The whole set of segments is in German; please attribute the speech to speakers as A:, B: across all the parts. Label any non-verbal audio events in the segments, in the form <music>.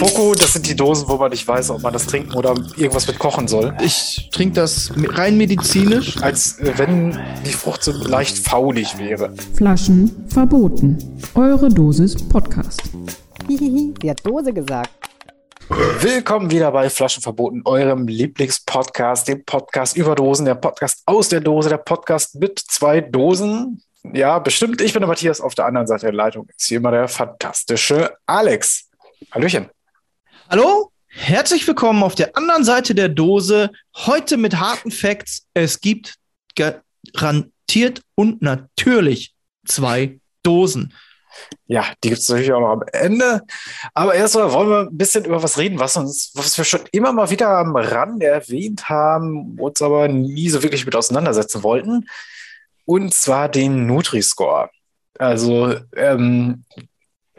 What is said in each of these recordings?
A: Poco, das sind die Dosen, wo man nicht weiß, ob man das trinken oder irgendwas mit kochen soll.
B: Ich trinke das rein medizinisch.
A: Als äh, wenn die Frucht so leicht faulig wäre.
C: Flaschen verboten. Eure Dosis Podcast.
D: Hihihi, sie hat Dose gesagt.
A: Willkommen wieder bei Flaschen verboten, eurem Lieblingspodcast, dem Podcast über Dosen, der Podcast aus der Dose, der Podcast mit zwei Dosen. Ja, bestimmt. Ich bin der Matthias. Auf der anderen Seite der Leitung ist hier immer der fantastische Alex. Hallöchen.
B: Hallo, herzlich willkommen auf der anderen Seite der Dose. Heute mit harten Facts. Es gibt garantiert und natürlich zwei Dosen.
A: Ja, die gibt es natürlich auch noch am Ende. Aber erstmal wollen wir ein bisschen über was reden, was uns, was wir schon immer mal wieder am Rande erwähnt haben, uns aber nie so wirklich mit auseinandersetzen wollten. Und zwar den Nutri-Score. Also, ähm,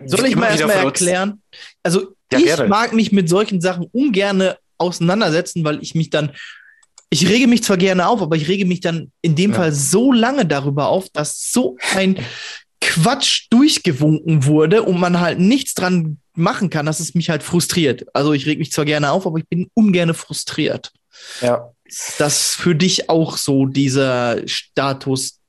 B: soll ich mal erstmal erklären? Also, ja, ich gerne. mag mich mit solchen Sachen ungern auseinandersetzen, weil ich mich dann, ich rege mich zwar gerne auf, aber ich rege mich dann in dem ja. Fall so lange darüber auf, dass so ein Quatsch durchgewunken wurde und man halt nichts dran machen kann, dass es mich halt frustriert. Also ich reg mich zwar gerne auf, aber ich bin ungern frustriert.
A: Ja.
B: Das für dich auch so dieser Status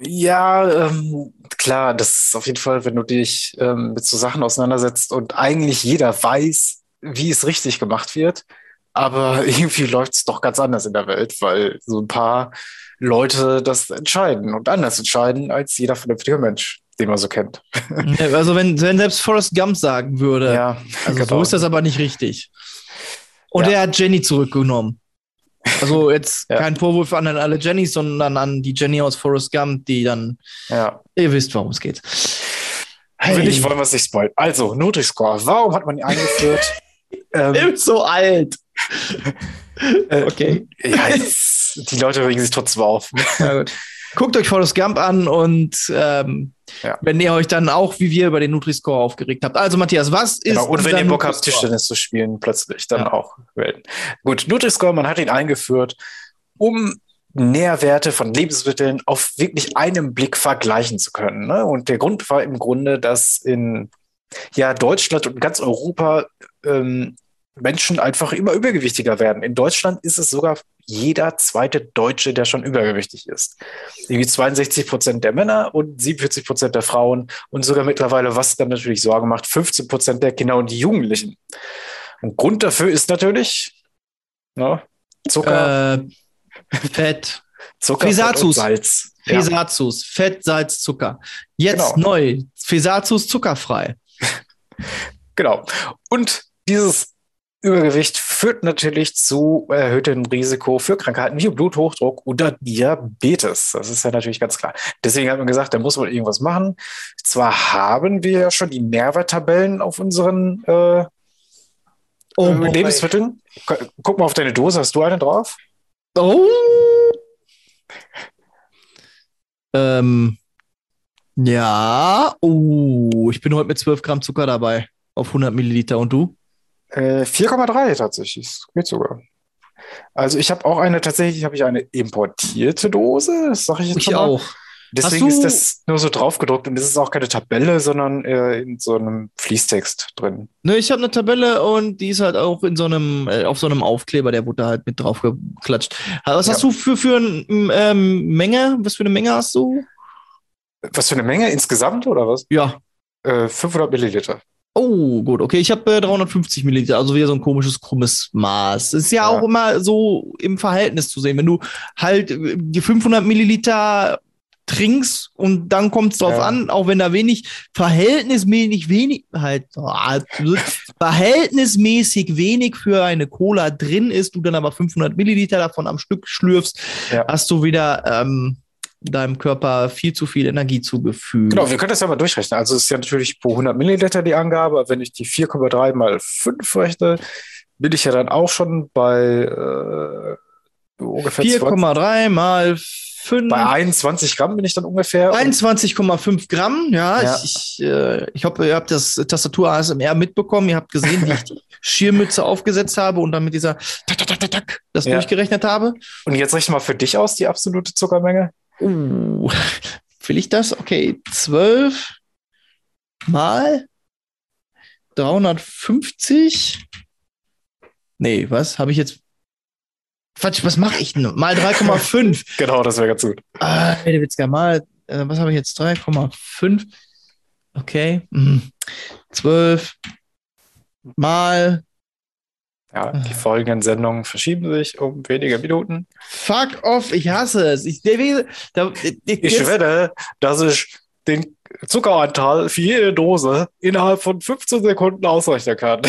A: ja, ähm, klar, das ist auf jeden Fall, wenn du dich ähm, mit so Sachen auseinandersetzt und eigentlich jeder weiß, wie es richtig gemacht wird, aber <laughs> irgendwie läuft es doch ganz anders in der Welt, weil so ein paar Leute das entscheiden und anders entscheiden als jeder vernünftige Mensch, den man so kennt. <laughs>
B: Also wenn, wenn selbst Forrest Gump sagen würde, ja, also genau. so ist das aber nicht richtig. Und ja. er hat Jenny zurückgenommen. Also jetzt ja. kein Vorwurf an alle Jennys, sondern an die Jenny aus Forrest Gump, die dann,
A: ja.
B: ihr wisst, worum es geht.
A: Hey. Will ich wollen wir es nicht spoilern. Also, Nutri-Score, warum hat man ihn eingeführt? <laughs>
B: ähm, so alt. <laughs>
A: Äh, okay. Ja, jetzt, die Leute regen sich trotzdem auf.
B: Guckt euch Forrest Gump an und ähm, ja. wenn ihr euch dann auch wie wir über den Nutri-Score aufgeregt habt. Also Matthias, was ist
A: genau. Und wenn ihr Bock habt, Tischtennis zu spielen, plötzlich dann ja. auch wählen. Gut, Nutri-Score, man hat ihn eingeführt, um Nährwerte von Lebensmitteln auf wirklich einem Blick vergleichen zu können. Ne? Und der Grund war im Grunde, dass in ja, Deutschland und ganz Europa ähm, Menschen einfach immer übergewichtiger werden. In Deutschland ist es sogar jeder zweite Deutsche, der schon übergewichtig ist. Irgendwie 62 Prozent der Männer und 47 Prozent der Frauen und sogar mittlerweile, was dann natürlich Sorge macht, 15 Prozent der Kinder und die Jugendlichen. Und Grund dafür ist natürlich ne, Zucker,
B: äh, Fett,
A: Zucker,
B: Fesazus.
A: Fett Salz.
B: Fesazus, ja. Fett, Salz, Zucker. Jetzt genau. neu, Fesazus zuckerfrei.
A: genau. Und dieses Übergewicht führt natürlich zu erhöhtem Risiko für Krankheiten wie Bluthochdruck oder Diabetes. Das ist ja natürlich ganz klar. Deswegen hat man gesagt, da muss man irgendwas machen. Zwar haben wir ja schon die Nährwerttabellen auf unseren äh, oh, äh, Lebensmitteln. Guck mal auf deine Dose. Hast du eine drauf?
B: Oh. Ähm. Ja. Oh, ich bin heute mit 12 Gramm Zucker dabei auf 100 Milliliter. Und du?
A: 4,3 äh, tatsächlich. Das geht sogar. Also ich habe auch eine, tatsächlich habe ich eine importierte Dose. Das sage ich jetzt
B: ich mal. auch.
A: Deswegen ist das nur so draufgedruckt und es ist auch keine Tabelle, sondern äh, in so einem Fließtext drin.
B: Ne, ich habe eine Tabelle und die ist halt auch in so einem, äh, auf so einem Aufkleber, der wurde halt mit drauf geklatscht. Was ja. hast du für, für eine ähm, Menge? Was für eine Menge hast du?
A: Was für eine Menge insgesamt oder was?
B: Ja.
A: Äh, 500 Milliliter.
B: Oh, gut, okay. Ich habe äh, 350 Milliliter, also wieder so ein komisches, krummes Maß. Ist ja, ja, auch immer so im Verhältnis zu sehen. Wenn du halt äh, die 500 Milliliter trinkst und dann kommt es drauf ja. an, auch wenn da wenig, verhältnismäßig wenig, halt, oh, verhältnismäßig wenig für eine Cola drin ist, du dann aber 500 Milliliter davon am Stück schlürfst, ja. hast du wieder ähm, deinem Körper viel zu viel Energie zugefügt.
A: Genau, wir können das ja mal durchrechnen. Also es ist ja natürlich pro 100 Milliliter die Angabe. Wenn ich die 4,3 mal 5 rechne, bin ich ja dann auch schon bei äh, ungefähr
B: 4,3 mal 5.
A: Bei 21 Gramm bin ich dann ungefähr.
B: 21,5 Gramm, ja. ja. Ich, ich, äh, ich hoffe, ihr habt das Tastatur ASMR mitbekommen. Ihr habt gesehen, wie ich die <laughs> Schirmmütze aufgesetzt habe und dann mit dieser tak, tak, tak, tak, das ja. durchgerechnet habe.
A: Und jetzt rechne mal für dich aus die absolute Zuckermenge.
B: Uh, will ich das? Okay, zwölf mal 350. Nee, was habe ich jetzt? Quatsch, was mache ich denn? Mal 3,5. <laughs>
A: genau, das wäre ganz gut.
B: Ah, der Witzka, mal, äh, was habe ich jetzt? 3,5. Okay. Mhm. 12 mal.
A: Ja, die folgenden Sendungen verschieben sich um wenige Minuten.
B: Fuck off, ich hasse es. Ich,
A: der, der, der, ich wette, dass ich den Zuckeranteil für jede Dose innerhalb von 15 Sekunden ausrechnen kann.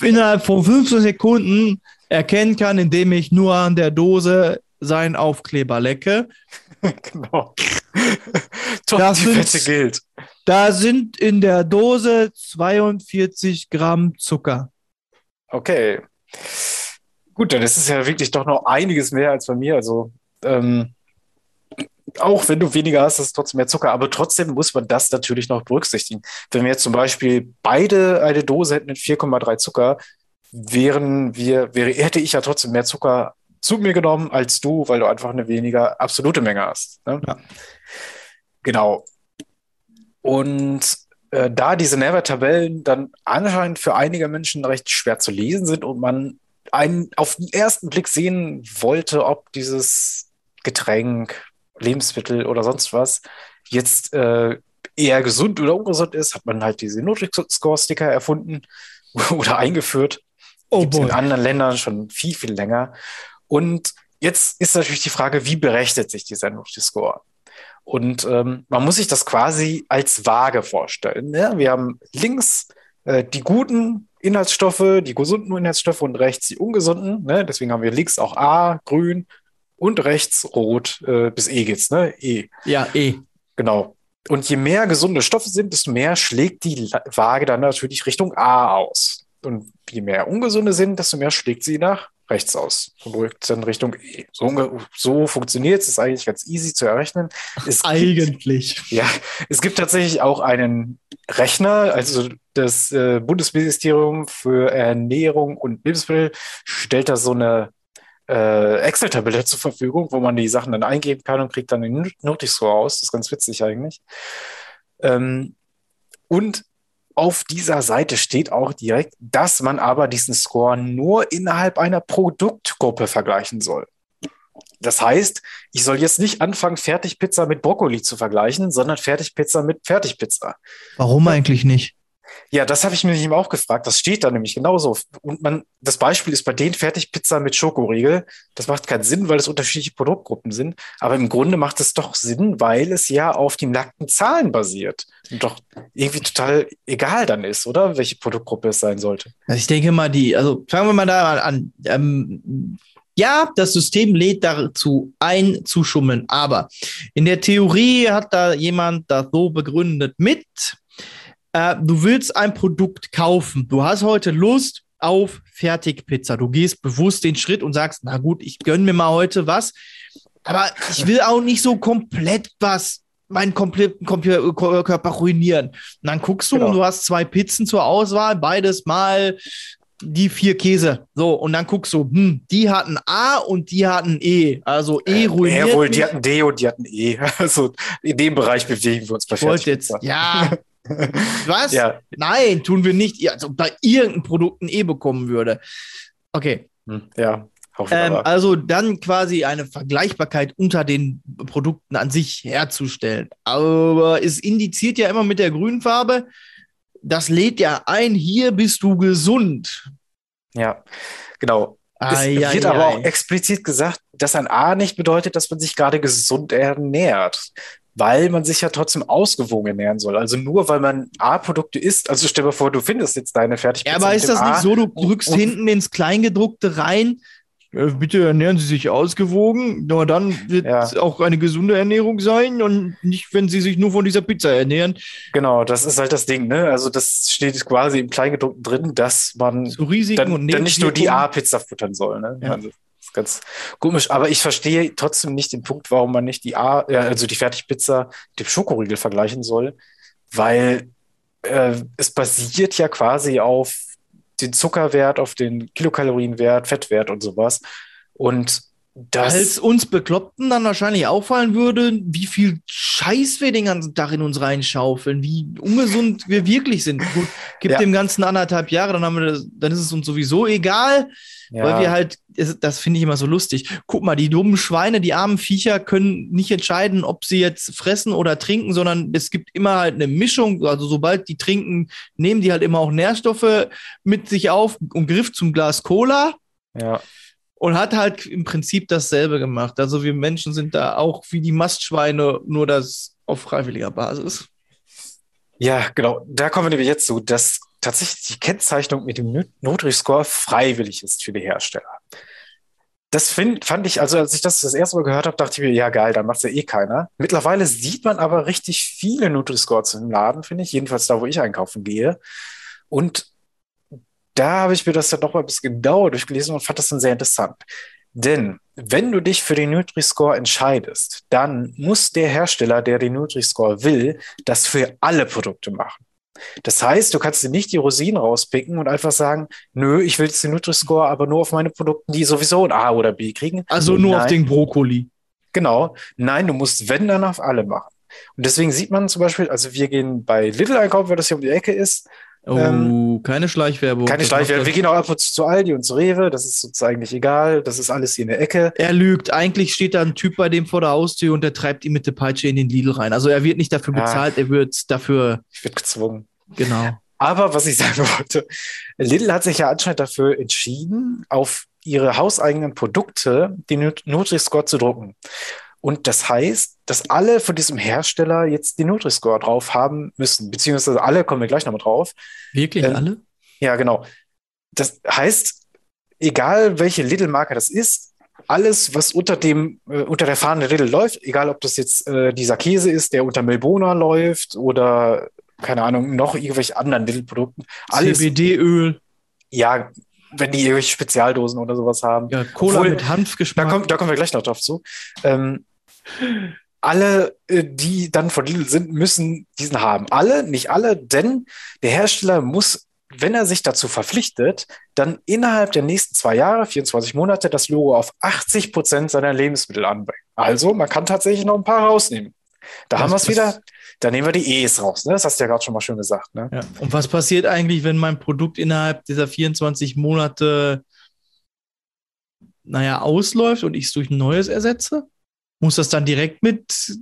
B: innerhalb von 15 Sekunden erkennen kann, indem ich nur an der Dose seinen Aufkleber lecke. <laughs> genau. Top, das die Fette gilt. Da sind in der Dose 42 Gramm Zucker.
A: Okay. Gut, dann ist es ja wirklich doch noch einiges mehr als bei mir. Also, ähm, auch wenn du weniger hast, ist es trotzdem mehr Zucker. Aber trotzdem muss man das natürlich noch berücksichtigen. Wenn wir jetzt zum Beispiel beide eine Dose hätten mit 4,3 Zucker, wären wir, wäre, hätte ich ja trotzdem mehr Zucker zu mir genommen als du, weil du einfach eine weniger absolute Menge hast. Ne? Ja. Genau. Und äh, da diese Nährwerttabellen dann anscheinend für einige Menschen recht schwer zu lesen sind und man einen auf den ersten Blick sehen wollte, ob dieses Getränk, Lebensmittel oder sonst was jetzt äh, eher gesund oder ungesund ist, hat man halt diese Nutri-Score-Sticker erfunden <laughs> oder eingeführt. Oh Gibt in anderen Ländern schon viel, viel länger. Und jetzt ist natürlich die Frage, wie berechnet sich dieser Nutri-Score? Und ähm, man muss sich das quasi als Waage vorstellen. Ne? Wir haben links äh, die guten Inhaltsstoffe, die gesunden Inhaltsstoffe und rechts die ungesunden. Ne? Deswegen haben wir links auch A, grün und rechts rot äh, bis E geht's, ne? E.
B: Ja, E.
A: Genau. Und je mehr gesunde Stoffe sind, desto mehr schlägt die Waage dann natürlich Richtung A aus. Und je mehr ungesunde sind, desto mehr schlägt sie nach rechts aus und rückt dann Richtung E. So, so funktioniert es, ist eigentlich ganz easy zu errechnen.
B: Es eigentlich.
A: Gibt, ja, es gibt tatsächlich auch einen Rechner, also das äh, Bundesministerium für Ernährung und Lebensmittel stellt da so eine äh, Excel-Tabelle zur Verfügung, wo man die Sachen dann eingeben kann und kriegt dann den Notice raus. Das ist ganz witzig eigentlich. Ähm, und auf dieser Seite steht auch direkt, dass man aber diesen Score nur innerhalb einer Produktgruppe vergleichen soll. Das heißt, ich soll jetzt nicht anfangen, Fertigpizza mit Brokkoli zu vergleichen, sondern Fertigpizza mit Fertigpizza.
B: Warum eigentlich nicht?
A: Ja, das habe ich mir eben auch gefragt. Das steht da nämlich genauso. Und man, das Beispiel ist bei den Fertigpizza mit Schokoriegel. Das macht keinen Sinn, weil es unterschiedliche Produktgruppen sind. Aber im Grunde macht es doch Sinn, weil es ja auf den nackten Zahlen basiert. Und doch irgendwie total egal dann ist, oder? Welche Produktgruppe es sein sollte.
B: Also ich denke mal, die, also fangen wir mal da an. Ähm, ja, das System lädt dazu ein, zu schummeln. Aber in der Theorie hat da jemand das so begründet mit, äh, du willst ein Produkt kaufen, du hast heute Lust auf Fertigpizza. Du gehst bewusst den Schritt und sagst, na gut, ich gönne mir mal heute was, aber ich will auch nicht so komplett was meinen kompletten Körper ruinieren. Und dann guckst du genau. und du hast zwei Pizzen zur Auswahl, beides mal die vier Käse. So, und dann guckst du, hm, die hatten A und die hatten E. Also E äh, ruiniert.
A: Jawohl, die hatten D und die hatten E. <laughs> Also in dem Bereich bewegen wir uns
B: bei Fertigpizza. Jetzt, ja, <laughs> <laughs> Was? Ja. Nein, tun wir nicht. Als ob da irgendein Produkt ein E bekommen würde. Okay.
A: Hm, ja.
B: Ähm, also dann quasi eine Vergleichbarkeit unter den Produkten an sich herzustellen. Aber es indiziert ja immer mit der grünen Farbe, das lädt ja ein, hier bist du gesund.
A: Ja, genau. Es ai, wird ai, aber ai. auch explizit gesagt, dass ein A nicht bedeutet, dass man sich gerade gesund ernährt weil man sich ja trotzdem ausgewogen ernähren soll. Also nur weil man A-Produkte isst, also stell dir vor, du findest jetzt deine Fertigpizza.
B: Ja, aber ist das A nicht so, du drückst und, hinten ins Kleingedruckte rein, äh, bitte ernähren Sie sich ausgewogen, nur dann wird ja. es auch eine gesunde Ernährung sein und nicht, wenn Sie sich nur von dieser Pizza ernähren.
A: Genau, das ist halt das Ding, ne? Also das steht quasi im Kleingedruckten drin, dass man
B: so dann,
A: dann, nicht nur die A-Pizza futtern soll, ne? Ja. Also ganz komisch. Aber ich verstehe trotzdem nicht den Punkt, warum man nicht die A, also die Fertigpizza dem Schokoriegel vergleichen soll, weil äh, es basiert ja quasi auf den Zuckerwert, auf den Kilokalorienwert, Fettwert und sowas. Und
B: das als uns Bekloppten dann wahrscheinlich auffallen würde, wie viel Scheiß wir den ganzen Tag in uns reinschaufeln, wie ungesund wir wirklich sind. Gut, gibt ja. dem Ganzen anderthalb Jahre, dann haben wir das, dann ist es uns sowieso egal, ja. weil wir halt, das finde ich immer so lustig. Guck mal, die dummen Schweine, die armen Viecher können nicht entscheiden, ob sie jetzt fressen oder trinken, sondern es gibt immer halt eine Mischung. Also sobald die trinken, nehmen die halt immer auch Nährstoffe mit sich auf und Griff zum Glas Cola.
A: Ja
B: und hat halt im Prinzip dasselbe gemacht. Also wir Menschen sind da auch wie die Mastschweine, nur das auf freiwilliger Basis.
A: Ja, genau. Da kommen wir nämlich jetzt zu, dass tatsächlich die Kennzeichnung mit dem Nutri-Score freiwillig ist für die Hersteller. Das find, fand ich, also als ich das das erste Mal gehört habe, dachte ich mir, ja geil, dann macht es ja eh keiner. Mittlerweile sieht man aber richtig viele Nutri-Scores im Laden, finde ich, jedenfalls da, wo ich einkaufen gehe. Und da habe ich mir das dann noch mal ein bisschen genauer durchgelesen und fand das dann sehr interessant. Denn wenn du dich für den Nutri-Score entscheidest, dann muss der Hersteller, der den Nutri-Score will, das für alle Produkte machen. Das heißt, du kannst dir nicht die Rosinen rauspicken und einfach sagen, nö, ich will jetzt den Nutri-Score, aber nur auf meine Produkte, die sowieso ein A oder B kriegen.
B: Also nur Nein. auf den Brokkoli.
A: Genau. Nein, du musst, wenn, dann auf alle machen. Und deswegen sieht man zum Beispiel, also wir gehen bei Little einkaufen, weil das hier um die Ecke ist.
B: Oh, ähm, keine Schleichwerbung.
A: Keine Schleichwerbung. Wir gehen auch ab und zu zu Aldi und zu Rewe. Das ist uns eigentlich egal. Das ist alles hier in der Ecke.
B: Er lügt. Eigentlich steht da ein Typ bei dem vor der Haustür und der treibt ihn mit der Peitsche in den Lidl rein. Also er wird nicht dafür bezahlt, ja. er wird dafür.
A: Ich werde gezwungen.
B: Genau.
A: Aber was ich sagen wollte, Lidl hat sich ja anscheinend dafür entschieden, auf ihre hauseigenen Produkte den Nutri-Score zu drucken. Und das heißt, dass alle von diesem Hersteller jetzt den Nutri-Score drauf haben müssen, beziehungsweise alle, kommen wir gleich nochmal drauf.
B: Wirklich ähm, alle?
A: Ja, genau. Das heißt, egal welche Lidl-Marke das ist, alles, was unter dem, äh, unter der Fahne Lidl läuft, egal ob das jetzt äh, dieser Käse ist, der unter Melbona läuft oder keine Ahnung, noch irgendwelche anderen Lidl-Produkten.
B: CBD-Öl.
A: Ja, wenn die irgendwelche Spezialdosen oder sowas haben.
B: Ja, Cola Obwohl, mit Hanfgeschmack.
A: Da, kommt, da kommen wir gleich noch drauf zu. Ähm, alle, äh, die dann von Lidl sind, müssen diesen haben. Alle, nicht alle, denn der Hersteller muss, wenn er sich dazu verpflichtet, dann innerhalb der nächsten zwei Jahre, 24 Monate, das Logo auf 80 Prozent seiner Lebensmittel anbringen. Also, man kann tatsächlich noch ein paar rausnehmen. Da was haben wir es wieder. Da nehmen wir die E's raus. Ne? Das hast du ja gerade schon mal schön gesagt. Ne?
B: Ja. Und was passiert eigentlich, wenn mein Produkt innerhalb dieser 24 Monate, naja, ausläuft und ich es durch ein neues ersetze? Muss das dann direkt mit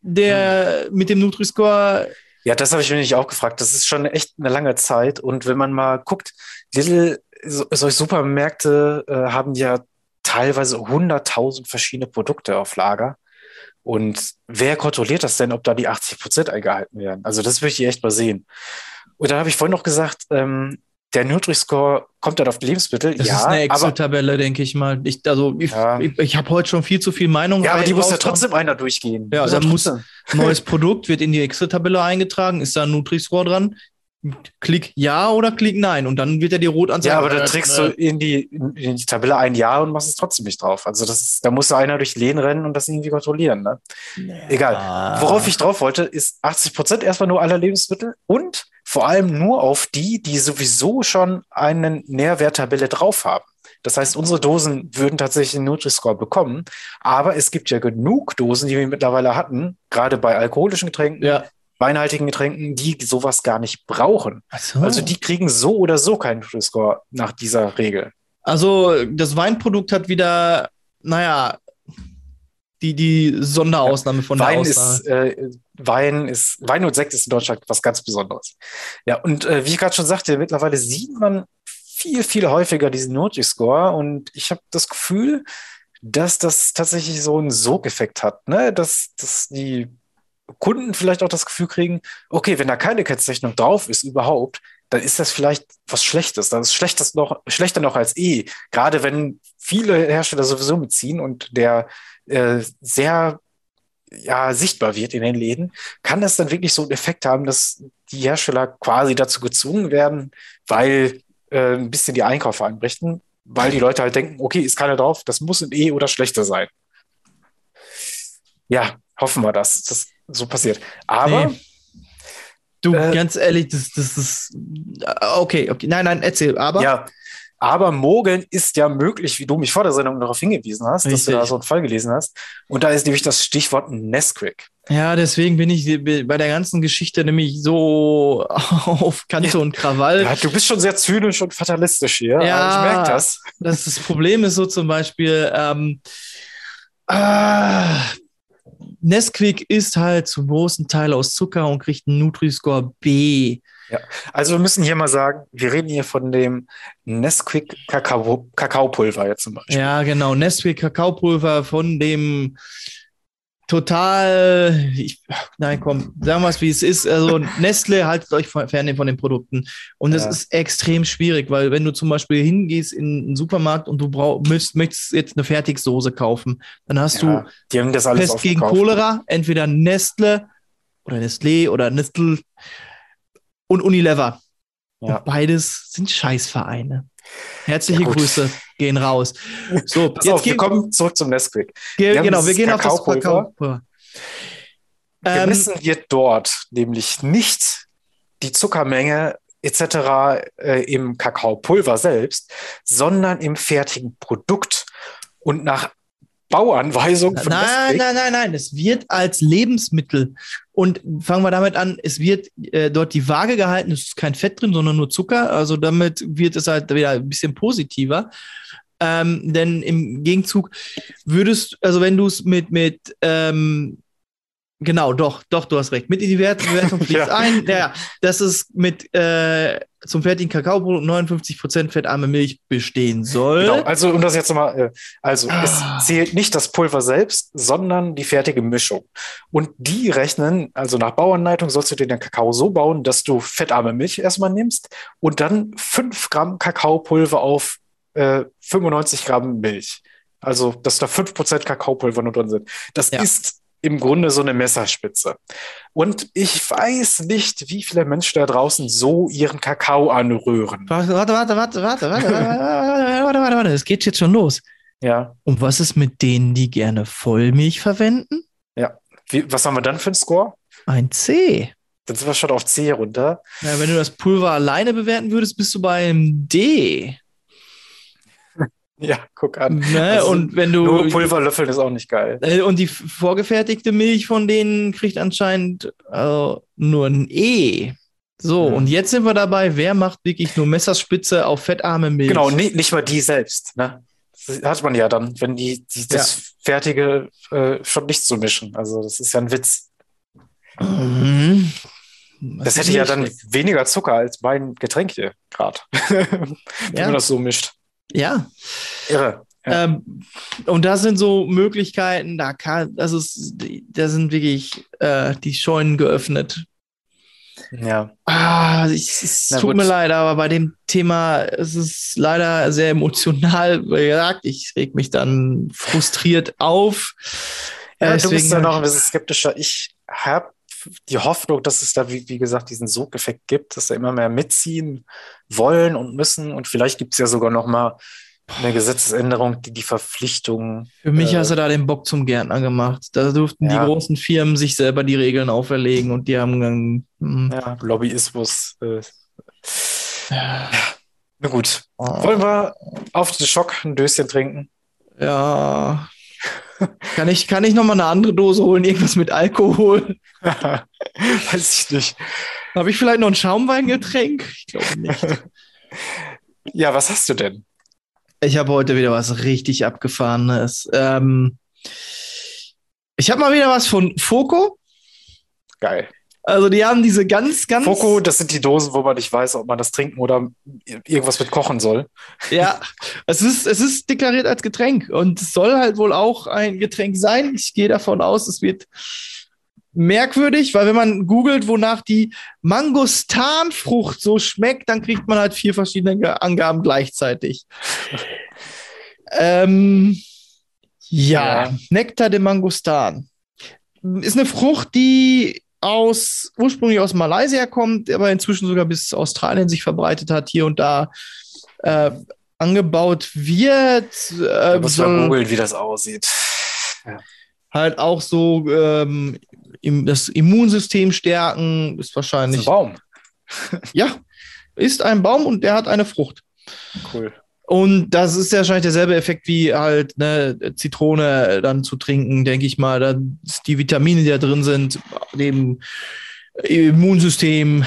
B: der, mit dem Nutri-Score
A: ja, das habe ich mir nicht auch gefragt. Das ist schon echt eine lange Zeit. Und wenn man mal guckt, Lidl, so, solche Supermärkte äh, haben ja teilweise 100.000 verschiedene Produkte auf Lager. Und wer kontrolliert das denn, ob da die 80 Prozent eingehalten werden? Also das möchte ich echt mal sehen. Und dann habe ich vorhin noch gesagt, ähm, der Nutri-Score kommt dann auf die Lebensmittel.
B: Das
A: ja,
B: ist eine Excel-Tabelle, denke ich mal. Ich, also ich, ja. ich, ich habe heute schon viel zu viel Meinung.
A: Ja, aber die muss ja trotzdem einer durchgehen.
B: Ja, dann muss neues Produkt wird in die Excel-Tabelle eingetragen. Ist da ein Nutri-Score dran? Klick Ja oder Klick Nein und dann wird er dir rot anzeigen.
A: Ja, aber dann trägst du in die, in die Tabelle ein Ja und machst es trotzdem nicht drauf. Also das ist, da muss einer durch Lehnen rennen und das irgendwie kontrollieren. Ne? Ja. Egal. Worauf ich drauf wollte, ist 80 Prozent erstmal nur aller Lebensmittel und vor allem nur auf die, die sowieso schon eine Nährwerttabelle drauf haben. Das heißt, unsere Dosen würden tatsächlich einen Nutri-Score bekommen, aber es gibt ja genug Dosen, die wir mittlerweile hatten, gerade bei alkoholischen Getränken, ja weinhaltigen Getränken, die sowas gar nicht brauchen. So. Also die kriegen so oder so keinen Nutri-Score nach dieser Regel.
B: Also das Weinprodukt hat wieder, naja, die, die Sonderausnahme von
A: Wein der Ausnahme. Ist, äh, Wein ist, Wein und Sekt ist in Deutschland was ganz Besonderes. Ja, und äh, wie ich gerade schon sagte, mittlerweile sieht man viel, viel häufiger diesen Nutri-Score und ich habe das Gefühl, dass das tatsächlich so einen Sogeffekt hat, ne? dass, dass die Kunden vielleicht auch das Gefühl kriegen, okay, wenn da keine Kennzeichnung drauf ist überhaupt, dann ist das vielleicht was Schlechtes. Das ist schlechtes noch, schlechter noch als eh. Gerade wenn viele Hersteller sowieso mitziehen und der äh, sehr ja, sichtbar wird in den Läden, kann das dann wirklich so einen Effekt haben, dass die Hersteller quasi dazu gezwungen werden, weil äh, ein bisschen die Einkäufe einbrechen, weil die Leute halt denken, okay, ist keiner drauf, das muss ein eh oder schlechter sein. Ja, hoffen wir, dass das so passiert. Aber. Nee.
B: Du, äh, ganz ehrlich, das, das ist. Okay, okay. Nein, nein, erzähl, aber.
A: Ja, Aber Mogeln ist ja möglich, wie du mich vor der Sendung darauf hingewiesen hast, Richtig. dass du da so einen Fall gelesen hast. Und da ist nämlich das Stichwort Nesquik.
B: Ja, deswegen bin ich bei der ganzen Geschichte nämlich so <laughs> auf Kante und Krawall. Ja,
A: du bist schon sehr zynisch und fatalistisch hier.
B: Ja, ich merke das. Das, das Problem ist so zum Beispiel, ähm, ah, Nesquik ist halt zum großen Teil aus Zucker und kriegt einen Nutri-Score B.
A: Ja, also wir müssen hier mal sagen, wir reden hier von dem Nesquik Kakao, Kakaopulver jetzt zum Beispiel.
B: Ja, genau, Nesquik Kakaopulver von dem total, ich, nein, komm, sagen wir es, wie es ist. Also Nestle, haltet euch fern von den Produkten. Und es ja. ist extrem schwierig, weil wenn du zum Beispiel hingehst in einen Supermarkt und du brauch, möchtest, möchtest jetzt eine Fertigsoße kaufen, dann hast ja, du
A: das
B: Pest gegen Cholera, entweder Nestle oder Nestlé oder Nestle und Unilever. Ja. Und beides sind Scheißvereine. Herzliche ja, Grüße gehen raus.
A: So, <laughs> Pass jetzt auf, wir kommen zurück zum Nesquik.
B: Ge genau, wir gehen auf das
A: Kakaopulver. Gemessen ähm, wird dort nämlich nicht die Zuckermenge etc. Äh, im Kakaopulver selbst, sondern im fertigen Produkt. Und nach Bauanweisung
B: von Nein, nein, nein, nein. Es wird als Lebensmittel. Und fangen wir damit an, es wird äh, dort die Waage gehalten, es ist kein Fett drin, sondern nur Zucker. Also damit wird es halt wieder ein bisschen positiver. Ähm, denn im Gegenzug würdest, also wenn du es mit, mit ähm, Genau, doch, doch, du hast recht. Mit in die Bewertung <laughs> fließt ja. ein. Ja, dass es mit äh, zum fertigen Kakaobrot 59% fettarme Milch bestehen soll. Genau,
A: also um das jetzt nochmal, äh, also ah. es zählt nicht das Pulver selbst, sondern die fertige Mischung. Und die rechnen, also nach Bauanleitung sollst du dir den Kakao so bauen, dass du fettarme Milch erstmal nimmst und dann 5 Gramm Kakaopulver auf äh, 95 Gramm Milch. Also, dass da 5% Kakaopulver nur drin sind. Das ja. ist im Grunde so eine Messerspitze. Und ich weiß nicht, wie viele Menschen da draußen so ihren Kakao anrühren.
B: Warte, warte, warte, warte, warte, warte, warte, warte, warte, warte, es geht jetzt schon los.
A: Ja.
B: Und was ist mit denen, die gerne Vollmilch verwenden?
A: Ja. Wie, was haben wir dann für einen Score?
B: Ein C.
A: Dann sind wir schon auf C runter.
B: Ja, wenn du das Pulver alleine bewerten würdest, bist du beim D.
A: Ja, guck an.
B: Ne? Also und wenn du.
A: Nur Pulverlöffeln ist auch nicht geil.
B: Äh, und die vorgefertigte Milch von denen kriegt anscheinend äh, nur ein E. So, mhm. und jetzt sind wir dabei, wer macht wirklich nur Messerspitze auf fettarme Milch?
A: Genau, nicht, nicht mal die selbst. Ne? Das hat man ja dann, wenn die, die das ja. Fertige äh, schon nicht zu mischen. Also, das ist ja ein Witz. Mhm. Das hätte ja dann weniger Zucker als mein Getränk hier gerade, <laughs> wenn ja. man das so mischt.
B: Ja.
A: Irre.
B: Ja. Ähm, und da sind so Möglichkeiten, da kann, das ist, da sind wirklich äh, die Scheunen geöffnet.
A: Ja.
B: Ah, ich, es Na tut gut. mir leid, aber bei dem Thema es ist leider sehr emotional. Wie gesagt, ich reg mich dann frustriert auf.
A: Ja, äh, du bist dann noch ein bisschen skeptischer. Ich habe die Hoffnung, dass es da, wie, wie gesagt, diesen Sogeffekt gibt, dass da immer mehr mitziehen wollen und müssen. Und vielleicht gibt es ja sogar noch mal eine Gesetzesänderung, die die Verpflichtung.
B: Für mich äh, hast du da den Bock zum Gärtner gemacht. Da durften ja. die großen Firmen sich selber die Regeln auferlegen und die haben dann.
A: Hm. Ja, Lobbyismus. Äh, ja. Na gut. Oh. Wollen wir auf den Schock ein Döschen trinken?
B: Ja, <laughs> kann ich, kann ich nochmal eine andere Dose holen? Irgendwas mit Alkohol? <laughs>
A: Weiß ich nicht.
B: Habe ich vielleicht noch ein Schaumweingetränk? Ich glaube nicht.
A: ja, was hast du denn?
B: Ich habe heute wieder was richtig abgefahrenes. Ähm, ich habe mal wieder was von Foco.
A: Geil.
B: Also die haben diese ganz, ganz.
A: Foco, das sind die Dosen, wo man nicht weiß, ob man das trinken oder irgendwas mit kochen soll.
B: Ja, <laughs> es ist, es ist deklariert als Getränk und es soll halt wohl auch ein Getränk sein. Ich gehe davon aus, es wird merkwürdig, weil wenn man googelt, wonach die Mangostanfrucht so schmeckt, dann kriegt man halt vier verschiedene Angaben gleichzeitig. <laughs> ähm, ja, ja, Nektar de Mangostan. Ist eine Frucht, die aus, ursprünglich aus Malaysia kommt, aber inzwischen sogar bis Australien sich verbreitet hat, hier und da äh, angebaut wird.
A: Äh, muss mal googeln, wie das aussieht.
B: Ja. Halt auch so ähm, im, das Immunsystem stärken, ist wahrscheinlich.
A: Ist ein Baum.
B: ja, ist ein Baum und der hat eine Frucht.
A: Cool.
B: Und das ist ja wahrscheinlich derselbe Effekt wie halt ne, Zitrone dann zu trinken, denke ich mal. Da die Vitamine, die da drin sind, dem Immunsystem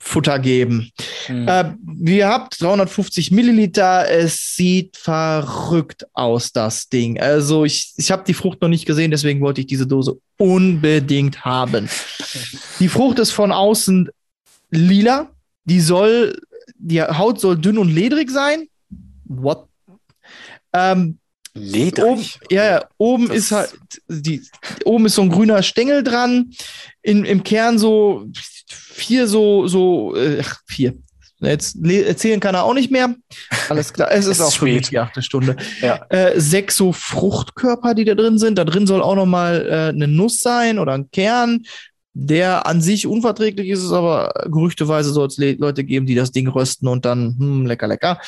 B: Futter geben. Mhm. Äh, ihr habt 350 Milliliter. Es sieht verrückt aus, das Ding. Also ich, ich habe die Frucht noch nicht gesehen, deswegen wollte ich diese Dose unbedingt haben. <laughs> Die Frucht ist von außen lila. Die soll, die Haut soll dünn und ledrig sein. What? Ähm,
A: Ledrig.
B: Oben, ja, ja, oben das ist halt, die, oben ist so ein grüner Stängel dran. In, Im Kern so vier so, so, äh, vier. Jetzt erzählen kann er auch nicht mehr. Alles klar, es <laughs> ist auch für mich die achte Stunde. Ja. Äh, sechs so Fruchtkörper, die da drin sind. Da drin soll auch noch mal äh, eine Nuss sein oder ein Kern, der an sich unverträglich ist, aber gerüchteweise soll es Leute geben, die das Ding rösten und dann, hm, lecker, lecker.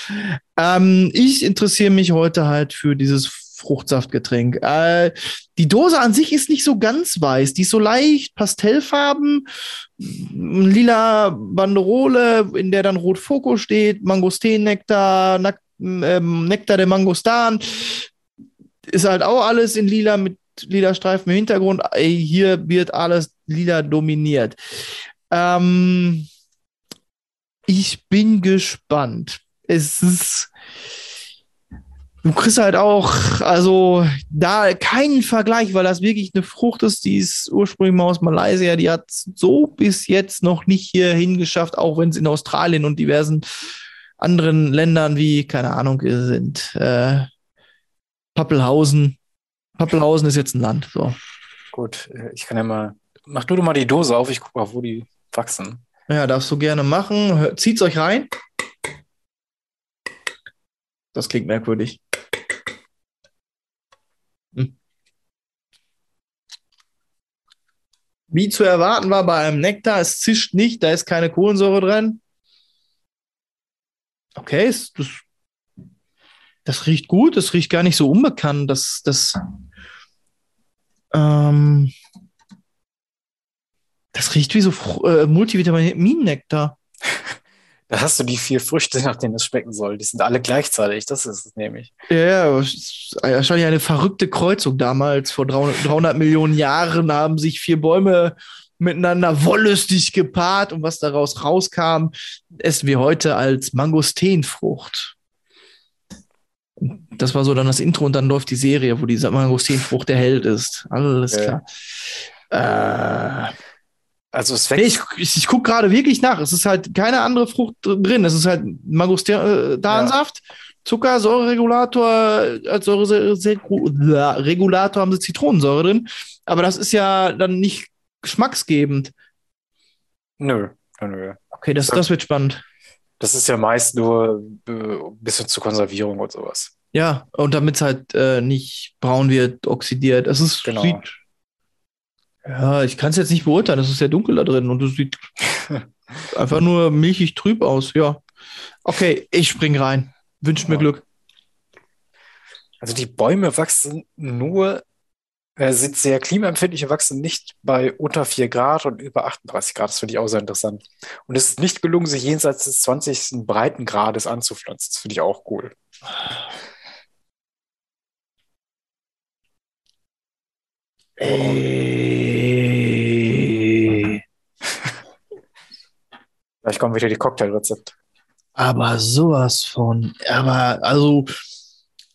B: Ähm, ich interessiere mich heute halt für dieses Fruchtsaftgetränk. Äh, die Dose an sich ist nicht so ganz weiß, die ist so leicht pastellfarben, lila Banderole, in der dann Rot Foco steht, Mangostennektar, ähm, Nektar der Mangostan. Ist halt auch alles in lila mit lila Streifen im Hintergrund. Hier wird alles lila dominiert. Ähm, ich bin gespannt. Es ist. Du kriegst halt auch, also da keinen Vergleich, weil das wirklich eine Frucht ist, die ist ursprünglich mal aus Malaysia, die hat so bis jetzt noch nicht hier hingeschafft, auch wenn es in Australien und diversen anderen Ländern wie, keine Ahnung, sind. Äh, Pappelhausen. Pappelhausen ist jetzt ein Land. So.
A: Gut, äh, ich kann ja mal mach du doch mal die Dose auf, ich gucke mal, wo die wachsen.
B: Ja, darfst du gerne machen. Zieht's euch rein. Das klingt merkwürdig. Hm. Wie zu erwarten war bei einem Nektar, es zischt nicht, da ist keine Kohlensäure drin. Okay, das, das riecht gut, das riecht gar nicht so unbekannt. Das, das, ähm, das riecht wie so äh, Multivitamin-Nektar. <laughs>
A: Da hast du die vier Früchte, nach denen es schmecken soll. Die sind alle gleichzeitig. Das ist es nämlich.
B: Ja, wahrscheinlich eine verrückte Kreuzung damals. Vor 300, 300 Millionen Jahren haben sich vier Bäume miteinander wollüstig gepaart und was daraus rauskam, essen wir heute als Mangosteenfrucht. Das war so dann das Intro und dann läuft die Serie, wo diese Mangosteenfrucht der Held ist. Alles klar. Äh, also es wächst. Nee, ich, ich, ich gucke gerade wirklich nach. Es ist halt keine andere Frucht drin. Es ist halt Mangostansaft, ja. Zucker, Säureregulator, als Säureregulator haben sie Zitronensäure drin. Aber das ist ja dann nicht geschmacksgebend.
A: Nö, nö.
B: Okay, das, das wird spannend.
A: Das ist ja meist nur ein äh, bisschen zur Konservierung und sowas.
B: Ja, und damit es halt äh, nicht braun wird, oxidiert. Es ist genau. sieht ja, ich kann es jetzt nicht beurteilen, es ist sehr dunkel da drin und es sieht <laughs> einfach nur milchig trüb aus, ja. Okay, ich spring rein. Wünscht mir Glück.
A: Also die Bäume wachsen nur, äh, sind sehr klimaempfindlich und wachsen nicht bei unter 4 Grad und über 38 Grad. Das finde ich auch sehr interessant. Und es ist nicht gelungen, sich jenseits des 20. Breitengrades anzupflanzen. Das finde ich auch cool.
B: Ey.
A: Vielleicht kommen wieder die Cocktailrezepte.
B: Aber sowas von. Aber also,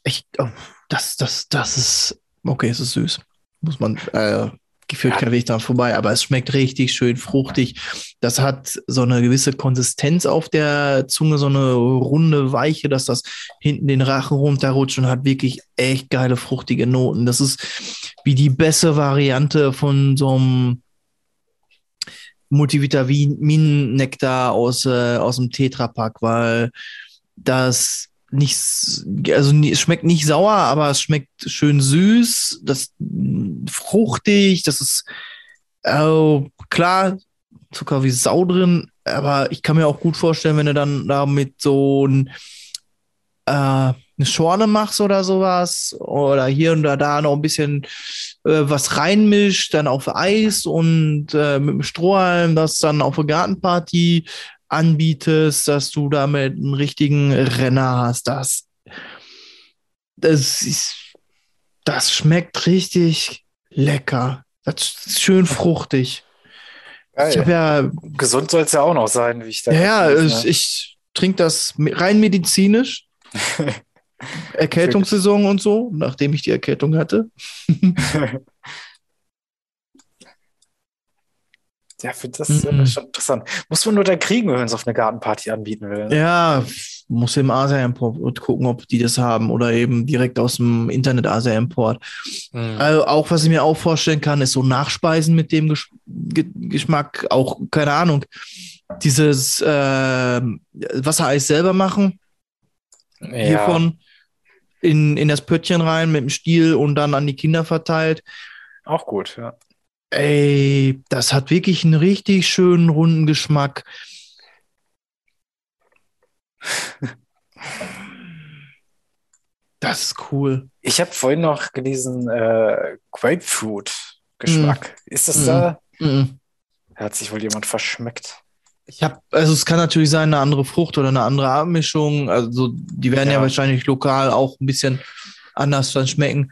B: ich, oh, das, das, das ist. Okay, es ist süß. Muss man. Äh, gefühlt kein Weg daran vorbei, aber es schmeckt richtig schön fruchtig. Das hat so eine gewisse Konsistenz auf der Zunge, so eine runde Weiche, dass das hinten den Rachen runterrutscht und hat wirklich echt geile fruchtige Noten. Das ist wie die beste Variante von so einem Multivitamin-Nektar aus, äh, aus dem Tetrapack, weil das nicht, also es schmeckt nicht sauer, aber es schmeckt schön süß, das fruchtig, das ist äh, klar, Zucker wie Sau drin, aber ich kann mir auch gut vorstellen, wenn du dann damit so ein, äh, eine Schorle machst oder sowas oder hier und da, da noch ein bisschen äh, was reinmischt, dann auf Eis und äh, mit dem Strohhalm das dann auf eine Gartenparty anbietest, dass du damit einen richtigen Renner hast. Das Das ist, das schmeckt richtig lecker. Das ist schön fruchtig.
A: Geil. Ich ja, Gesund soll es ja auch noch sein, wie ich da.
B: Ja, ja ich, ich trinke das rein medizinisch. <laughs> Erkältungssaison und so, nachdem ich die Erkältung hatte. <laughs>
A: ja, für das ist mhm. schon interessant. Muss man nur da kriegen, wenn man es auf eine Gartenparty anbieten will.
B: Ja, muss im Asia-Import gucken, ob die das haben oder eben direkt aus dem Internet Asia-Import. Mhm. Also auch was ich mir auch vorstellen kann, ist so Nachspeisen mit dem Gesch Geschmack, auch keine Ahnung, dieses äh, Wassereis selber machen. Ja. Hiervon in, in das Pöttchen rein mit dem Stiel und dann an die Kinder verteilt.
A: Auch gut, ja.
B: Ey, das hat wirklich einen richtig schönen runden Geschmack. <laughs> Das ist cool.
A: Ich habe vorhin noch gelesen, äh, Grapefruit-Geschmack. Mm. Ist das mm. da? Mm. Hat sich wohl jemand verschmeckt?
B: Ich habe, also es kann natürlich sein, eine andere Frucht oder eine andere Abmischung. Also die werden ja, ja wahrscheinlich lokal auch ein bisschen anders dann schmecken.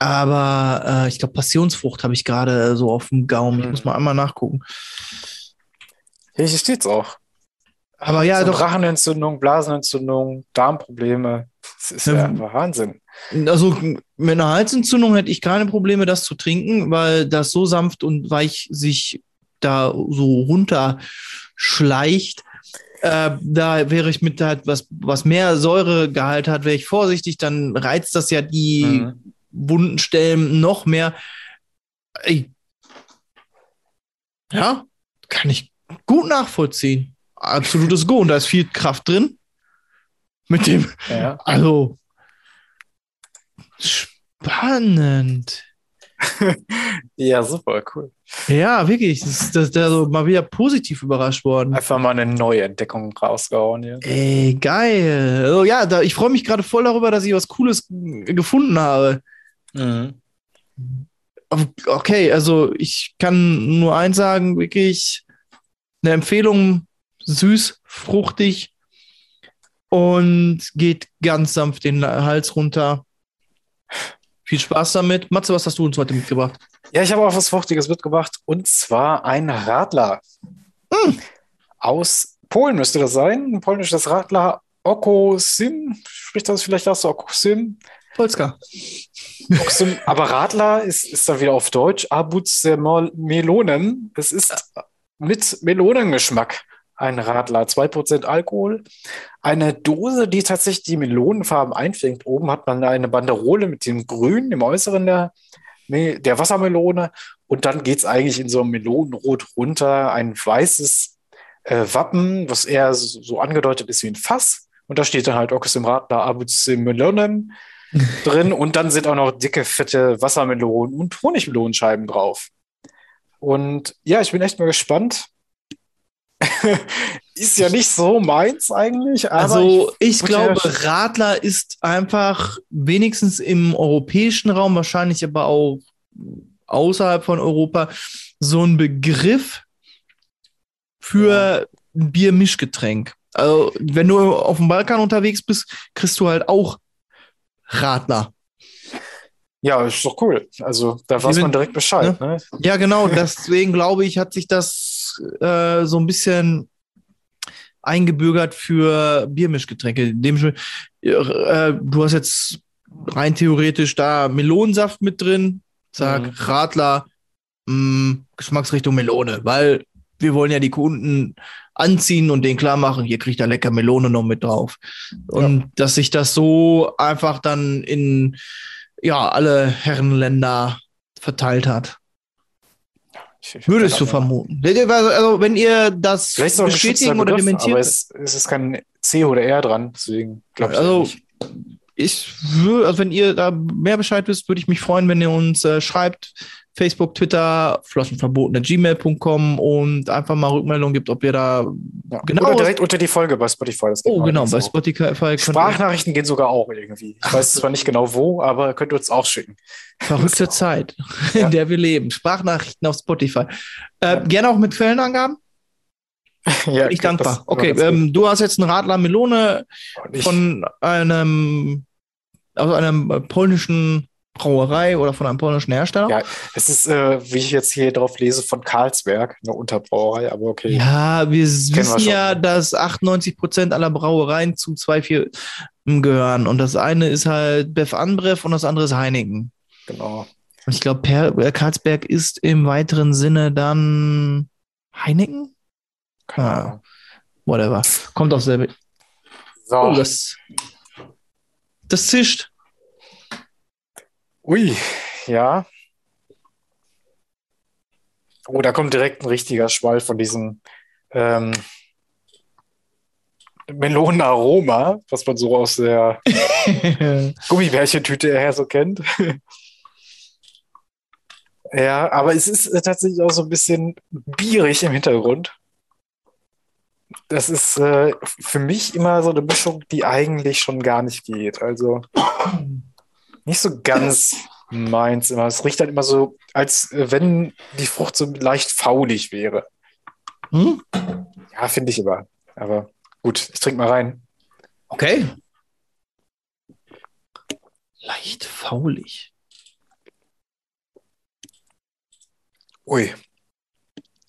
B: Aber äh, ich glaube, Passionsfrucht habe ich gerade so auf dem Gaumen. Ich muss mal einmal nachgucken.
A: Hier steht es auch.
B: Aber ja, so
A: doch. Rachenentzündung, Blasenentzündung, Darmprobleme. Das ist ja, ja Wahnsinn.
B: Also mit einer Halsentzündung hätte ich keine Probleme, das zu trinken, weil das so sanft und weich sich da so runterschleicht. Äh, da wäre ich mit halt was, was mehr Säuregehalt hat, wäre ich vorsichtig, dann reizt das ja die mhm. Wunden Stellen noch mehr. Ey. Ja, kann ich gut nachvollziehen absolutes Go und da ist viel Kraft drin. Mit dem, ja. also spannend. <laughs>
A: ja, super, cool.
B: Ja, wirklich. Das das ist so mal wieder positiv überrascht worden.
A: Einfach mal eine neue Entdeckung rausgehauen hier.
B: Ey, geil. Also, ja, da, ich freue mich gerade voll darüber, dass ich was Cooles gefunden habe. Mhm. Okay, also ich kann nur eins sagen, wirklich eine Empfehlung süß, fruchtig und geht ganz sanft den Hals runter. Viel Spaß damit. Matze, was hast du uns heute mitgebracht?
A: Ja, ich habe auch was Fruchtiges mitgebracht und zwar ein Radler. Mm. Aus Polen müsste das sein. Ein polnisches Radler. Okosim. Spricht das vielleicht aus? Okosim? Okosim. Aber Radler ist, ist dann wieder auf Deutsch. Abuze Melonen. Es ist mit Melonengeschmack ein Radler, 2% Alkohol, eine Dose, die tatsächlich die Melonenfarben einfängt. Oben hat man eine Banderole mit dem Grün im Äußeren der, der Wassermelone und dann geht es eigentlich in so einem Melonenrot runter, ein weißes äh, Wappen, was eher so, so, angedeutet ist wie ein Fass. Und da steht dann halt Ox im Radler Abuzim Melonen <laughs> drin und dann sind auch noch dicke, fette Wassermelonen und Honigmelonenscheiben drauf. Und ja, ich bin echt mal gespannt, <laughs> ist ja nicht so meins eigentlich.
B: also ich, ich glaube, Radler ist einfach wenigstens im europäischen Raum, wahrscheinlich aber auch außerhalb von Europa, so ein Begriff für ein Biermischgetränk. Also wenn du auf dem Balkan unterwegs bist, kriegst du halt auch Radler.
A: Ja, ist doch cool. Also da weiß man direkt Bescheid. Ne? Ne?
B: Ja, genau. Deswegen glaube ich, hat sich das äh, so ein bisschen eingebürgert für Biermischgetränke. Dem, äh, du hast jetzt rein theoretisch da Melonensaft mit drin. Sag, mhm. Radler, mh, mm, Geschmacksrichtung Melone, weil wir wollen ja die Kunden anziehen und denen klar machen, hier kriegt er lecker Melone noch mit drauf. Und ja. dass sich das so einfach dann in ja, alle Herrenländer verteilt hat. Ich, ich Würdest du vermuten. Also, wenn ihr das
A: bestätigen oder Begriff, dementiert. Aber es, es, ist kein C oder R dran, deswegen glaube ich.
B: Also, ich würde, also wenn ihr da mehr Bescheid wisst, würde ich mich freuen, wenn ihr uns äh, schreibt. Facebook, Twitter, flaschenverboten.gmail.com und einfach mal Rückmeldung gibt, ob ihr da
A: ja. genau. Oder direkt unter die Folge bei Spotify.
B: oh, genau, bei Spotify.
A: Sprachnachrichten gehen sogar auch irgendwie. Ich weiß zwar nicht genau wo, aber könnt ihr uns auch schicken.
B: Verrückte <laughs> Zeit, <laughs> in ja. der wir leben. Sprachnachrichten auf Spotify. Äh, ja. Gerne auch mit Quellenangaben. <laughs> ja, Bin ich dankbar. Okay, ähm, du hast jetzt einen Radler Melone von einem aus einer polnischen Brauerei oder von einem polnischen Hersteller.
A: Ja, es ist, äh, wie ich jetzt hier drauf lese, von Carlsberg, eine Unterbrauerei, aber okay.
B: Ja, wir wissen wir ja, dass 98 Prozent aller Brauereien zu 2,4 gehören. Und das eine ist halt Bef Anbrev und das andere ist Heineken.
A: Genau.
B: Und ich glaube, äh, Karlsberg ist im weiteren Sinne dann Heineken? Keine Ahnung. Whatever. Kommt aus der. So. Oh, das, das zischt.
A: Ui, ja. Oh, da kommt direkt ein richtiger Schwall von diesem ähm, Melonenaroma, was man so aus der <laughs> Gummibärchentüte her so kennt. ja, aber es ist tatsächlich auch so ein bisschen bierig im Hintergrund. Das ist äh, für mich immer so eine Mischung, die eigentlich schon gar nicht geht. Also <laughs> nicht so ganz meins immer. Es riecht dann immer so, als wenn die Frucht so leicht faulig wäre. Hm? Ja, finde ich immer. Aber Gut, ich trinke mal rein.
B: Okay. Leicht faulig.
A: Ui.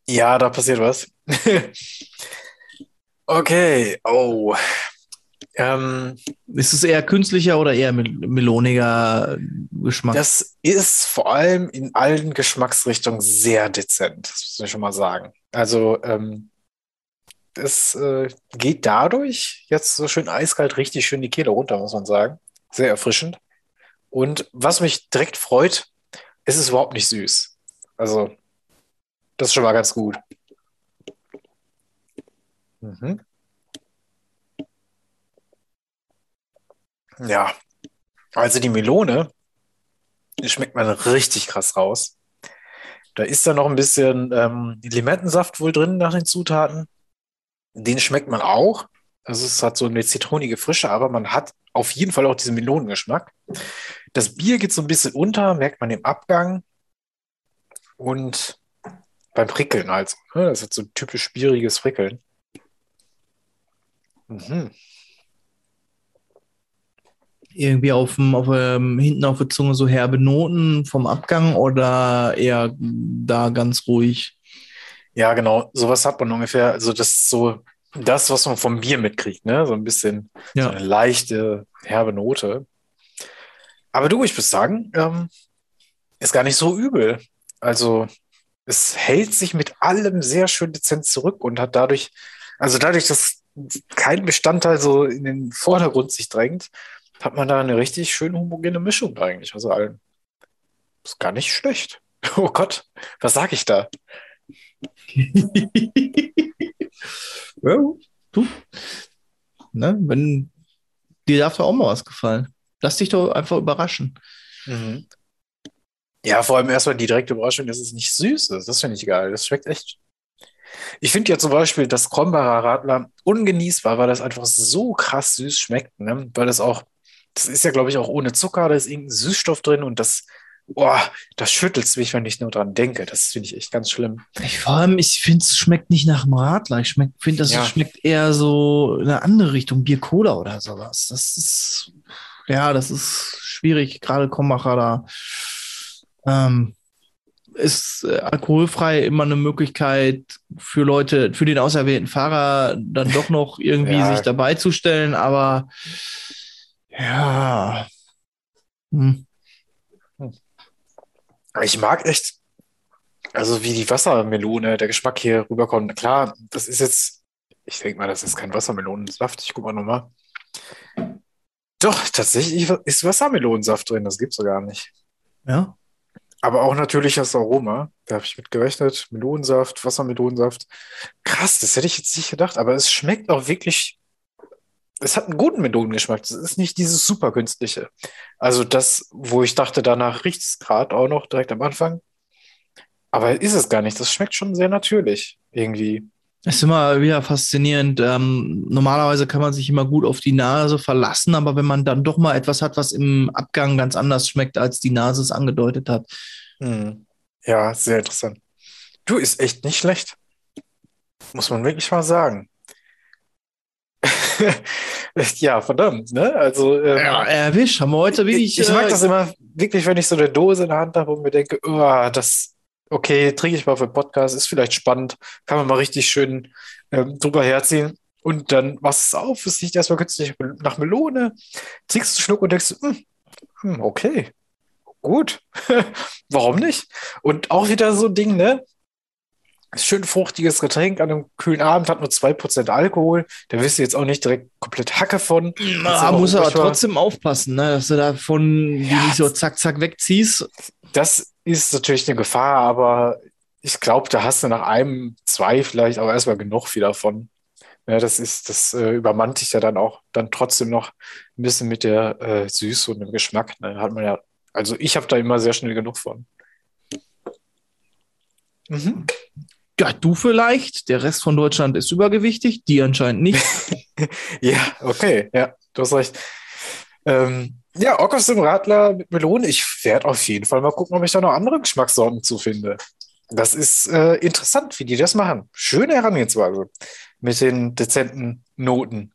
A: Ja, da passiert was. <laughs> okay. Oh.
B: Ähm, ist es eher künstlicher oder eher mel meloniger Geschmack?
A: Das ist vor allem in allen Geschmacksrichtungen sehr dezent, das muss ich schon mal sagen. Also ähm, es äh, geht dadurch jetzt so schön eiskalt richtig schön die Kehle runter, muss man sagen. Sehr erfrischend. Und was mich direkt freut, es ist überhaupt nicht süß. Also, das ist schon mal ganz gut. Mhm. Ja, also die Melone, die schmeckt man richtig krass raus. Da ist dann noch ein bisschen ähm, Limettensaft wohl drin nach den Zutaten. Den schmeckt man auch. Also es hat so eine zitronige Frische, aber man hat auf jeden Fall auch diesen Melonengeschmack. Das Bier geht so ein bisschen unter, merkt man im Abgang. Und beim Prickeln also. Das hat so ein typisch bieriges Prickeln.
B: Mhm. Irgendwie auf dem, auf, ähm, hinten auf der Zunge so herbe Noten vom Abgang oder eher da ganz ruhig?
A: Ja, genau. Sowas hat man ungefähr. Also das ist so das, was man vom Bier mitkriegt, ne? So ein bisschen ja. so eine leichte, herbe Note. Aber du, ich muss sagen, ähm, ist gar nicht so übel. Also es hält sich mit allem sehr schön dezent zurück und hat dadurch, also dadurch, dass kein Bestandteil so in den Vordergrund sich drängt, hat man da eine richtig schön homogene Mischung eigentlich. Also allen. Ist gar nicht schlecht. <laughs> Oh Gott, was sag ich da? <laughs>
B: ja, du. Ne, wenn dir darf doch auch mal was gefallen. Lass dich doch einfach überraschen. Mhm.
A: Ja, vor allem erstmal die direkte Überraschung, dass es nicht süß ist. Das finde ich geil. Das schmeckt echt. Ich finde ja zum Beispiel das Krombacher Radler ungenießbar, weil das einfach so krass süß schmeckt. Ne? Weil das auch, das ist ja, glaube ich, auch ohne Zucker, da ist irgendein Süßstoff drin und das Boah, das schüttelt mich, wenn ich nur dran denke. Das finde ich echt ganz schlimm.
B: Ich, vor allem, ich finde, es schmeckt nicht nach dem Radler. Ich finde, das ja. schmeckt eher so in eine andere Richtung, Bier Cola oder sowas. Das ist, ja, das ist schwierig, gerade Kommacher da. Ähm, ist äh, alkoholfrei immer eine Möglichkeit für Leute, für den auserwählten Fahrer dann doch noch irgendwie ja. sich dabei zu stellen, aber ja. Hm.
A: Ich mag echt, also wie die Wassermelone, der Geschmack hier rüberkommt. Klar, das ist jetzt, ich denke mal, das ist kein Wassermelonensaft. Ich guck mal nochmal. Doch, tatsächlich ist Wassermelonensaft drin, das gibt's so gar nicht.
B: Ja.
A: Aber auch natürlich das Aroma. Da habe ich mit gerechnet. Melonensaft, Wassermelonensaft. Krass, das hätte ich jetzt nicht gedacht, aber es schmeckt auch wirklich es hat einen guten Melonengeschmack. Es ist nicht dieses super künstliche. Also das, wo ich dachte, danach riecht es gerade auch noch direkt am Anfang. Aber ist es gar nicht. Das schmeckt schon sehr natürlich irgendwie.
B: Es ist immer wieder faszinierend. Ähm, normalerweise kann man sich immer gut auf die Nase verlassen, aber wenn man dann doch mal etwas hat, was im Abgang ganz anders schmeckt, als die Nase es angedeutet hat.
A: Hm. Ja, sehr interessant. Du, ist echt nicht schlecht. Muss man wirklich mal sagen. <laughs> Ja, verdammt, ne? Also,
B: ähm, ja, erwischt, haben wir heute
A: wirklich. Ich, ich mag äh, das immer wirklich, wenn ich so eine Dose in der Hand habe und mir denke, oh, das, okay, trinke ich mal für Podcast, ist vielleicht spannend, kann man mal richtig schön ähm, drüber herziehen. Und dann machst es auf, es riecht erstmal künstlich nach Melone, trinkst einen Schluck und denkst, hm okay, gut, <laughs> warum nicht? Und auch wieder so ein Ding, ne? Schön fruchtiges Getränk an einem kühlen Abend, hat nur 2% Alkohol. Da wirst du jetzt auch nicht direkt komplett Hacke von.
B: Na, muss aber trotzdem aufpassen, ne? dass du davon ja, nicht so zack, zack wegziehst.
A: Das ist natürlich eine Gefahr, aber ich glaube, da hast du nach einem, zwei vielleicht aber erstmal genug wieder von. Ja, das ist, das äh, übermannt dich ja dann auch dann trotzdem noch ein bisschen mit der äh, Süße und dem Geschmack. Ne? Hat man ja, also ich habe da immer sehr schnell genug von.
B: Mhm. Ja, du vielleicht. Der Rest von Deutschland ist übergewichtig, die anscheinend nicht. <laughs>
A: ja, okay, ja, du hast recht. Ähm, ja, Ockers im Radler mit Melonen. Ich werde auf jeden Fall mal gucken, ob ich da noch andere Geschmackssorten zu finde. Das ist äh, interessant, wie die das machen. Schöne Herangehensweise mit den dezenten Noten.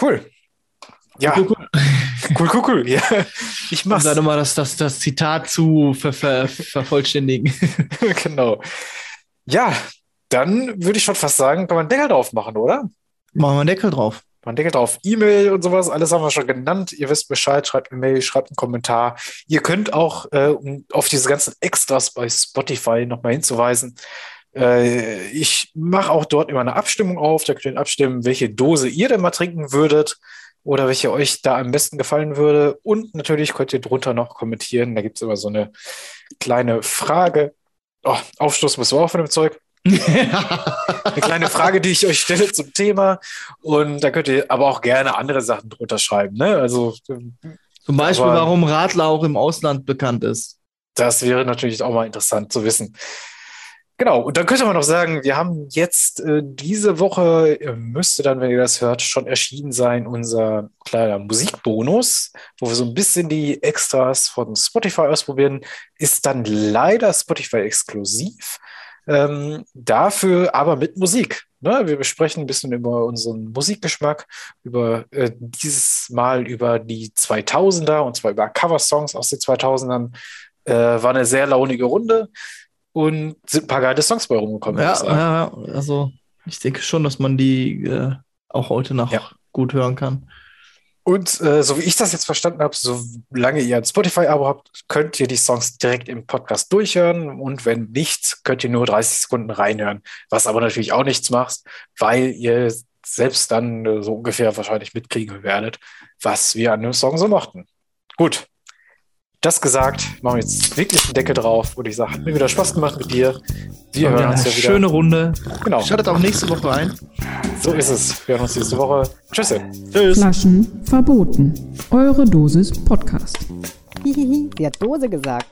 A: Cool. Ja. Cool, cool, cool. cool, cool. Ja.
B: Ich mach's. Sag mal, das, das, das Zitat zu ver, ver, vervollständigen. <laughs>
A: genau. Ja, dann würde ich schon fast sagen, kann man einen Deckel drauf machen, oder?
B: Machen wir einen Deckel drauf.
A: Man denkt auf E-Mail und sowas, alles haben wir schon genannt. Ihr wisst Bescheid, schreibt eine Mail, schreibt einen Kommentar. Ihr könnt auch, äh, um auf diese ganzen Extras bei Spotify nochmal hinzuweisen, äh, ich mache auch dort immer eine Abstimmung auf. Da könnt ihr abstimmen, welche Dose ihr denn mal trinken würdet oder welche euch da am besten gefallen würde. Und natürlich könnt ihr drunter noch kommentieren. Da gibt es immer so eine kleine Frage. Oh, Aufstoß müssen wir auch von dem Zeug. <laughs> Eine kleine Frage, die ich euch stelle zum Thema. Und da könnt ihr aber auch gerne andere Sachen drunter schreiben. Ne? Also,
B: zum Beispiel, warum Radler auch im Ausland bekannt ist.
A: Das wäre natürlich auch mal interessant zu wissen. Genau, und dann könnte man noch sagen, wir haben jetzt äh, diese Woche, äh, müsste dann, wenn ihr das hört, schon erschienen sein, unser kleiner Musikbonus, wo wir so ein bisschen die Extras von Spotify ausprobieren. Ist dann leider Spotify exklusiv. Ähm, dafür aber mit Musik. Ne? Wir besprechen ein bisschen über unseren Musikgeschmack, über äh, dieses Mal über die 2000er und zwar über Coversongs aus den 2000ern. Äh, war eine sehr launige Runde und sind ein paar geile Songs bei rumgekommen.
B: Ja, ja, also ich denke schon, dass man die äh, auch heute noch ja. gut hören kann.
A: Und äh, so wie ich das jetzt verstanden habe, solange ihr ein Spotify-Abo habt, könnt ihr die Songs direkt im Podcast durchhören. Und wenn nicht, könnt ihr nur 30 Sekunden reinhören. Was aber natürlich auch nichts macht, weil ihr selbst dann äh, so ungefähr wahrscheinlich mitkriegen werdet, was wir an dem Song so mochten. Gut, das gesagt, machen wir jetzt wirklich einen Deckel drauf und ich sage, hat mir wieder Spaß gemacht mit dir.
B: Wir hören uns ja wieder. Schöne Runde.
A: Genau.
B: Schaltet auch nächste Woche ein.
A: So ist es. Wir hören uns nächste Woche. Tschüss.
C: Tschüss. Flaschen verboten. Eure Dosis Podcast.
D: Hihihi, sie hat Dose gesagt.